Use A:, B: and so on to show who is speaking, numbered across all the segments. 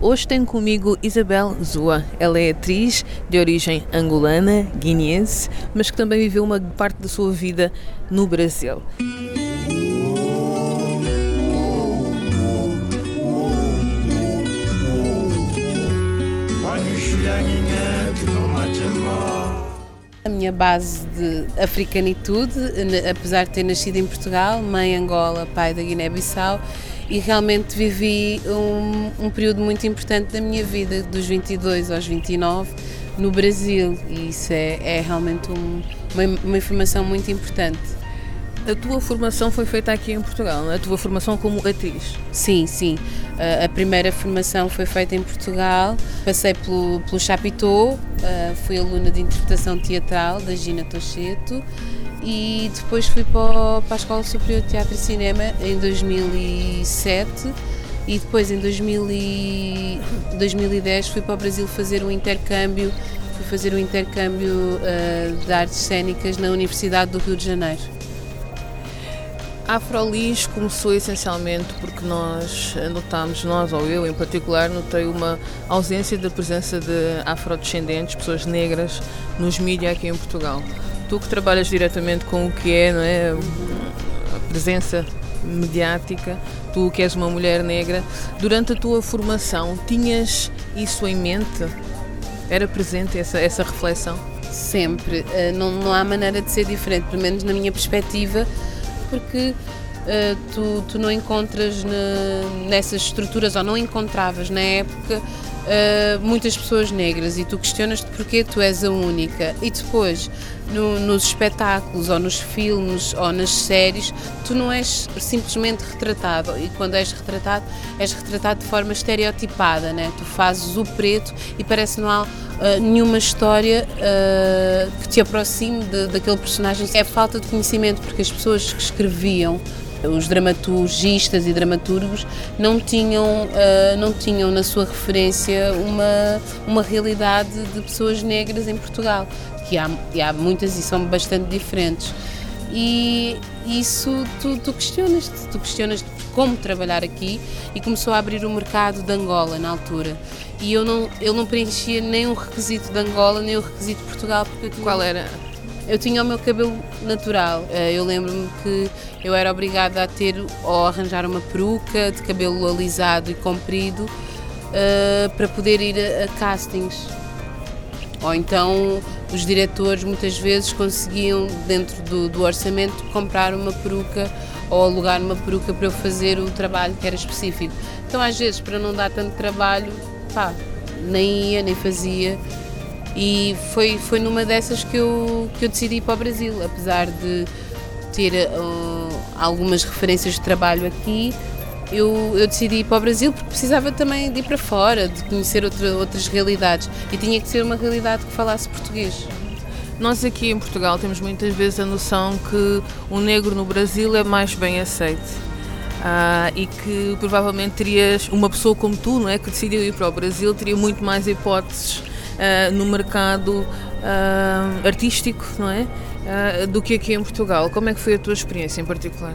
A: Hoje tenho comigo Isabel Zua. Ela é atriz de origem angolana, guineense, mas que também viveu uma parte da sua vida no Brasil.
B: A minha base de africanitude, apesar de ter nascido em Portugal, mãe Angola, pai da Guiné-Bissau, e realmente vivi um, um, período muito importante da minha vida, dos 22 aos 29, no Brasil, e isso é, é realmente um, uma, uma informação muito importante.
A: A tua formação foi feita aqui em Portugal, é? a tua formação como atriz?
B: Sim, sim. A primeira formação foi feita em Portugal, passei pelo, pelo Chapitão, fui aluna de interpretação teatral da Gina Tocheto e depois fui para, a Escola Superior de Teatro e Cinema em 2007 e depois em 2010 fui para o Brasil fazer um intercâmbio, fui fazer um intercâmbio de artes cênicas na Universidade do Rio de Janeiro.
A: A Afrolis começou essencialmente porque nós notámos, nós ou eu em particular, notei uma ausência da presença de afrodescendentes, pessoas negras, nos mídias aqui em Portugal. Tu que trabalhas diretamente com o que é, não é? a presença mediática, tu que és uma mulher negra, durante a tua formação tinhas isso em mente? Era presente essa, essa reflexão?
B: Sempre. Eh, não, não há maneira de ser diferente, pelo menos na minha perspectiva porque uh, tu, tu não encontras na, nessas estruturas, ou não encontravas na época, uh, muitas pessoas negras e tu questionas-te porque tu és a única. E depois, no, nos espetáculos, ou nos filmes, ou nas séries, tu não és simplesmente retratado. E quando és retratado, és retratado de forma estereotipada, né? Tu fazes o preto e parece que não há uh, nenhuma história uh, que te aproxime de, daquele personagem. É falta de conhecimento, porque as pessoas que escreviam os dramaturgistas e dramaturgos não tinham, uh, não tinham na sua referência uma, uma realidade de pessoas negras em Portugal, que há, e há muitas e são bastante diferentes. E isso tu, tu questionas-te, tu questionas-te como trabalhar aqui e começou a abrir o mercado de Angola na altura. E eu não, eu não preenchia nem o requisito de Angola nem o requisito de Portugal. Porque
A: tinha... Qual era?
B: Eu tinha o meu cabelo natural. Eh, eu lembro-me que eu era obrigada a ter ou arranjar uma peruca de cabelo alisado e comprido uh, para poder ir a, a, castings. Ou então os diretores muitas vezes conseguiam, dentro do, do orçamento, comprar uma peruca ou alugar uma peruca para eu fazer o trabalho que era específico. Então, às vezes, para não dar tanto trabalho, pá, nem ia, nem fazia. E foi, foi numa dessas que eu, que eu decidi ir para o Brasil, apesar de ter uh, algumas referências de trabalho aqui, eu, eu, decidi ir para o Brasil porque precisava também de ir para fora, de conhecer outra, outras realidades e tinha que ser uma realidade que falasse português.
A: Nós aqui em Portugal temos muitas vezes a noção que o negro no Brasil é mais bem aceito. Uh, e que provavelmente terias uma pessoa como tu, não é, que decidiu ir para o Brasil, teria muito mais hipóteses uh, no mercado uh, artístico, não é? uh, do que aqui em Portugal. Como é que foi a tua experiência em particular?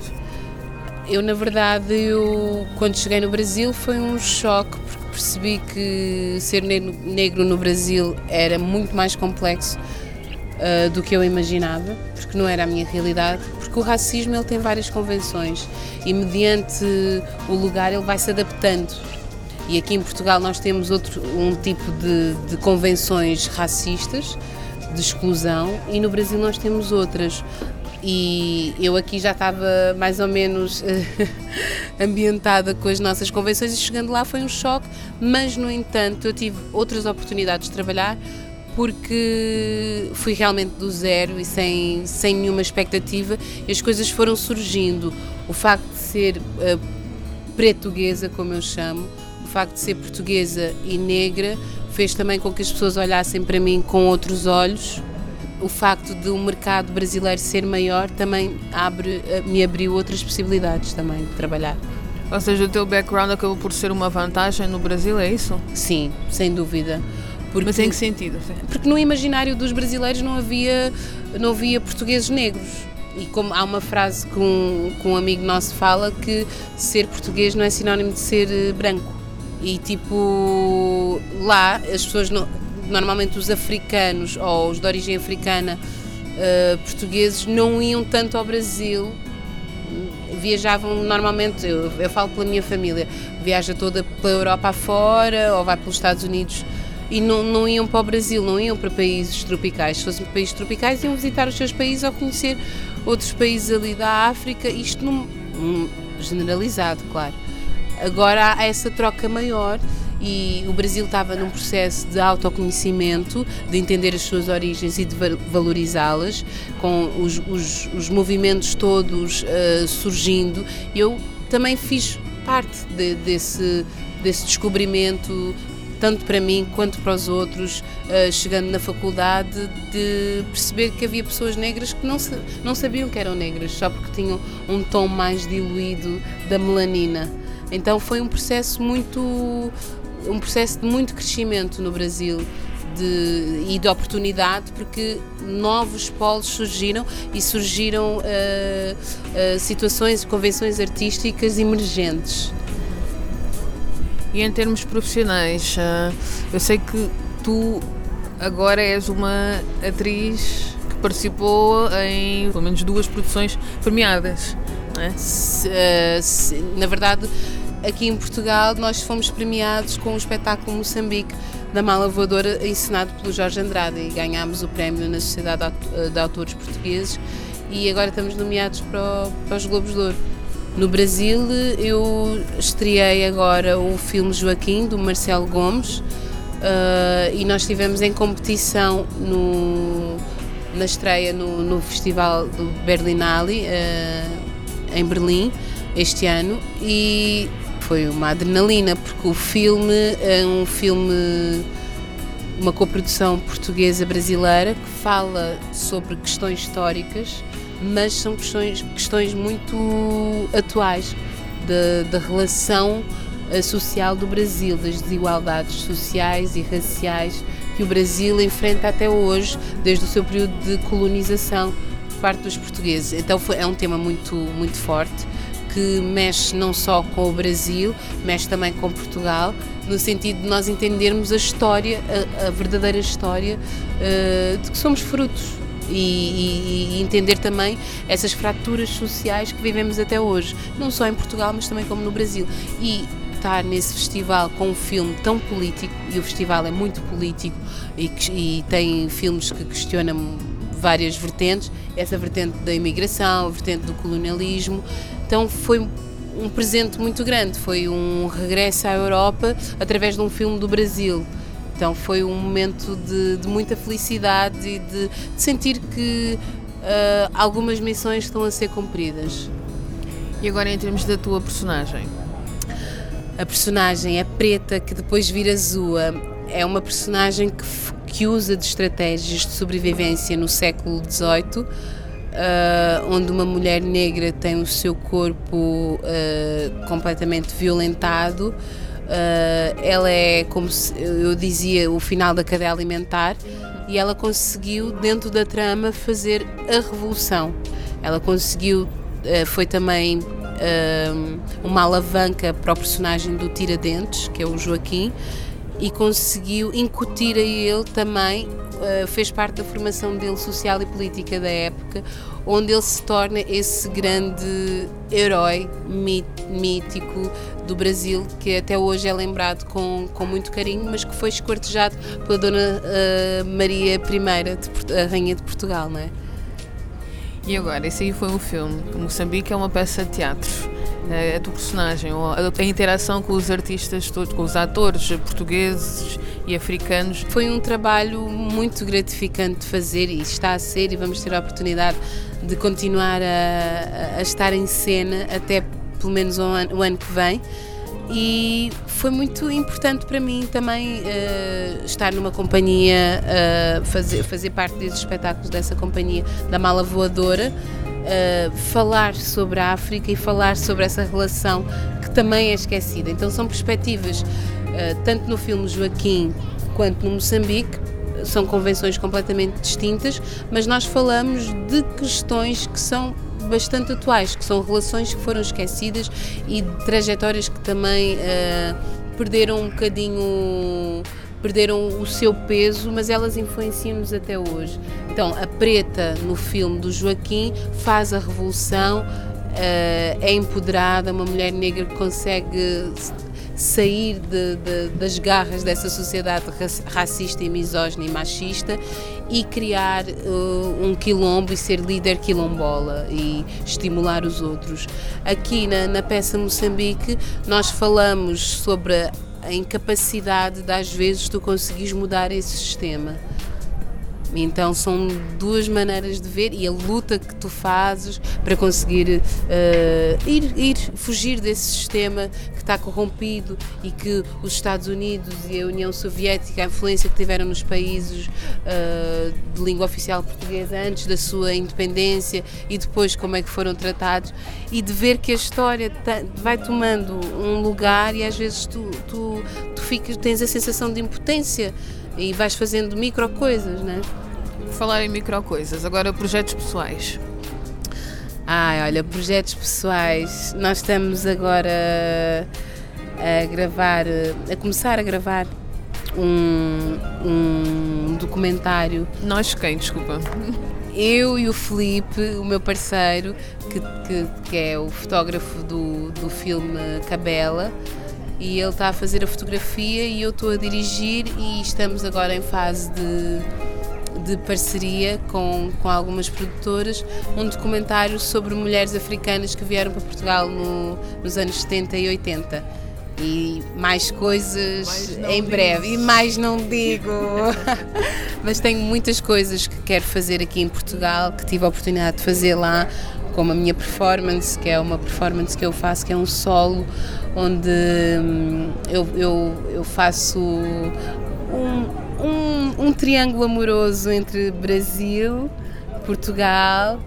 B: Eu, na verdade, eu, quando cheguei no Brasil foi um choque, porque percebi que ser negro no Brasil era muito mais complexo uh, do que eu imaginava, porque não era a minha realidade, porque o racismo ele tem várias convenções e mediante o lugar ele vai se adaptando. E aqui em Portugal nós temos outro um tipo de, de convenções racistas de exclusão e no Brasil nós temos outras. E eu aqui já estava mais ou menos ambientada com as nossas convenções e chegando lá foi um choque, mas no entanto eu tive outras oportunidades de trabalhar porque fui realmente do zero e sem, sem nenhuma expectativa e as coisas foram surgindo. O facto de ser uh, portuguesa, como eu chamo, o facto de ser portuguesa e negra fez também com que as pessoas olhassem para mim com outros olhos. O facto de o mercado brasileiro ser maior também abre, eh, me abriu outras possibilidades também de trabalhar.
A: Ou seja, o teu background acabou por ser uma vantagem no Brasil, é isso?
B: Sim, sem dúvida.
A: Porque, Mas em que sentido?
B: Porque no imaginário dos brasileiros não havia, não havia portugueses negros. E como há uma frase que um, que um amigo nosso fala que ser português não é sinónimo de ser eh, branco. E tipo, lá as pessoas, não, normalmente os africanos ou os de origem africana uh, portugueses não iam tanto ao Brasil viajavam normalmente, eu, eu, falo pela minha família, viaja toda pela Europa afora ou vai pelos Estados Unidos e não, não iam para o Brasil, não iam para países tropicais. Se fossem países tropicais, iam visitar os seus países ou conhecer outros países ali da África, isto num, num generalizado, claro. Agora há essa troca maior e o Brasil estava num processo de autoconhecimento, de entender as suas origens e de valorizá-las, com os, os, os, movimentos todos uh, surgindo. Eu também fiz parte de, desse, desse descobrimento tanto para mim quanto para os outros, uh, chegando na faculdade, de perceber que havia pessoas negras que não, não sabiam que eram negras, só porque tinham um tom mais diluído da melanina. Então foi um processo muito um processo de muito crescimento no Brasil de, e de oportunidade, porque novos polos surgiram e surgiram uh, uh, situações, convenções artísticas emergentes.
A: E em termos profissionais, uh, eu sei que tu agora és uma atriz que participou em pelo menos duas produções premiadas. É?
B: Se, se, na verdade, aqui em Portugal nós fomos premiados com o espetáculo Moçambique da Mala Voadora encenado pelo Jorge Andrade. E ganhámos o prémio na Sociedade de Autores Portugueses. E agora estamos nomeados para, o, para os Globos de Ouro. No Brasil eu estreiei agora o filme Joaquim do Marcelo Gomes. Uh, e nós estivemos em competição no, na estreia no, no Festival do Berlinale uh, em Berlim este ano. E foi uma adrenalina, porque o filme é um filme, uma coprodução portuguesa-brasileira que fala sobre questões históricas, mas são questões, questões muito atuais da relação eh, social do Brasil, das desigualdades sociais e raciais que o Brasil enfrenta até hoje, desde o seu período de colonização por parte dos portugueses. Então foi, é um tema muito, muito forte que mexe não só com o Brasil, mexe também com Portugal, no sentido de nós entendermos a história, a, a verdadeira história uh, de que somos frutos. E, e, e, entender também essas fraturas sociais que vivemos até hoje, não só em Portugal, mas também como no Brasil. E estar nesse festival com um filme tão político, e o festival é muito político e, e tem filmes que questionam várias vertentes, essa vertente da imigração, a vertente do colonialismo, então foi um presente muito grande, foi um regresso à Europa através de um filme do Brasil. Então foi um momento de, de muita felicidade e de, de sentir que uh, algumas missões estão a ser cumpridas.
A: E agora em termos da tua personagem?
B: A personagem é preta que depois vira azul. É uma personagem que, que usa de estratégias de sobrevivência no século XVIII uh, onde uma mulher negra tem o seu corpo uh, completamente violentado. Uh, ela é, como se, eu dizia, o final da cadeia alimentar e ela conseguiu, dentro da trama, fazer a revolução. Ela conseguiu, foi também uma alavanca para o personagem do Tiradentes, que é o Joaquim, e conseguiu incutir a ele também uh, fez parte da formação dele social e política da época, onde ele se torna esse grande herói mítico do Brasil, que até hoje é lembrado com, com muito carinho, mas que foi escortejado pela Dona uh, Maria I, a Rainha de Portugal, não é?
A: E agora, esse aí foi um filme. Moçambique é uma peça de teatro é, a tua personagem, a interação com os artistas todos, com os atores portugueses e africanos.
B: Foi um trabalho muito gratificante de fazer e está a ser, e vamos ter a oportunidade de continuar a, a estar em cena até pelo menos o ano, o ano que vem. e foi muito importante para mim também uh, estar numa companhia, uh, fazer, fazer parte desses espetáculos dessa companhia da Mala Voadora, uh, falar sobre a África e falar sobre essa relação que também é esquecida. Então são perspectivas, tanto no filme Joaquim quanto no Moçambique, são convenções completamente distintas, mas nós falamos de questões que são bastante atuais, que são relações que foram esquecidas e trajetórias que também uh, perderam um bocadinho perderam o seu peso, mas elas influenciam-nos até hoje. Então, a preta no filme do Joaquim faz a revolução, uh, é empoderada, uma mulher negra que consegue sair de, de, das garras dessa sociedade racista e misógina e machista e criar uh, um quilombo e ser líder quilombola e estimular os outros. Aqui na, na peça Moçambique nós falamos sobre a incapacidade de às vezes tu conseguires mudar esse sistema então são duas maneiras de ver e a luta que tu fazes para conseguir uh, ir, ir fugir desse sistema que está corrompido e que os Estados Unidos e a União Soviética, a influência que tiveram nos países uh, de língua oficial portuguesa antes da sua independência e depois como é que foram tratados. E de ver que a história vai tomando um lugar e às vezes tu, tu, tu ficas, tens a sensação de impotência e vais fazendo micro coisas, né?
A: Falar em micro coisas, agora projetos pessoais.
B: Ai, olha, projetos pessoais. Nós estamos agora a gravar, a começar a gravar um, um documentário.
A: Nós quem, desculpa?
B: Eu e o Felipe, o meu parceiro, que, que, que é o fotógrafo do, do filme Cabela, e ele está a fazer a fotografia e eu estou a dirigir e estamos agora em fase de, de parceria com, com algumas produtoras, um documentário sobre mulheres africanas que vieram para Portugal no, nos anos 70 e 80 e mais coisas em breve. E mais não digo. Mas tenho muitas coisas que quero fazer aqui em Portugal, que tive a oportunidade de fazer lá, como a minha performance, que é uma performance que eu faço, que é um solo, onde hum, eu, eu, eu faço um, um, um triângulo amoroso entre Brasil, Portugal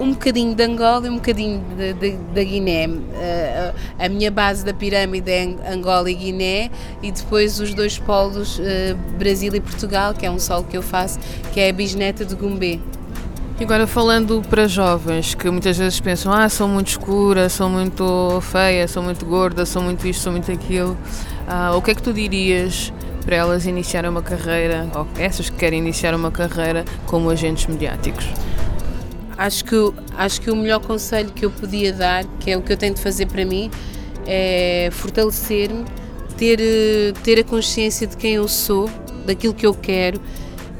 B: um bocadinho de Angola e um bocadinho da Guiné. Uh, a minha base da pirâmide é Angola e Guiné e depois os dois polos, uh, Brasil e Portugal, que é um solo que eu faço, que é a bisneta de Gumbê.
A: E agora falando para jovens que muitas vezes pensam, ah, sou muito escura, sou muito feia, sou muito gorda, sou muito isto, sou muito aquilo, uh, o que é que tu dirias para elas iniciarem uma carreira, ou essas que querem iniciar uma carreira como agentes mediáticos?
B: Acho que, acho que o melhor conselho que eu podia dar, que é o que eu tento fazer para mim, é fortalecer-me, ter, ter a consciência de quem eu sou, daquilo que eu quero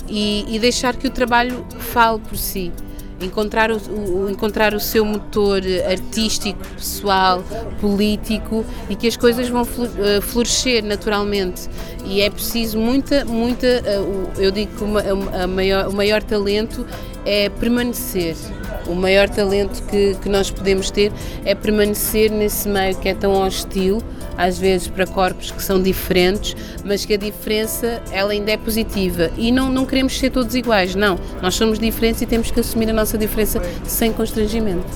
B: e, e deixar que o trabalho fale por si encontrar o, o, encontrar o seu motor artístico, pessoal, político e que as coisas vão eh, florescer naturalmente. E é preciso muita, muita, eh, eu digo que a maior, o maior talento é permanecer. O maior talento que, que nós podemos ter é permanecer nesse meio que é tão hostil, às vezes para corpos que são diferentes, mas que a diferença ela ainda é positiva. E não, não queremos ser todos iguais, não. Nós somos diferentes e temos que assumir a nossa diferença sem constrangimento.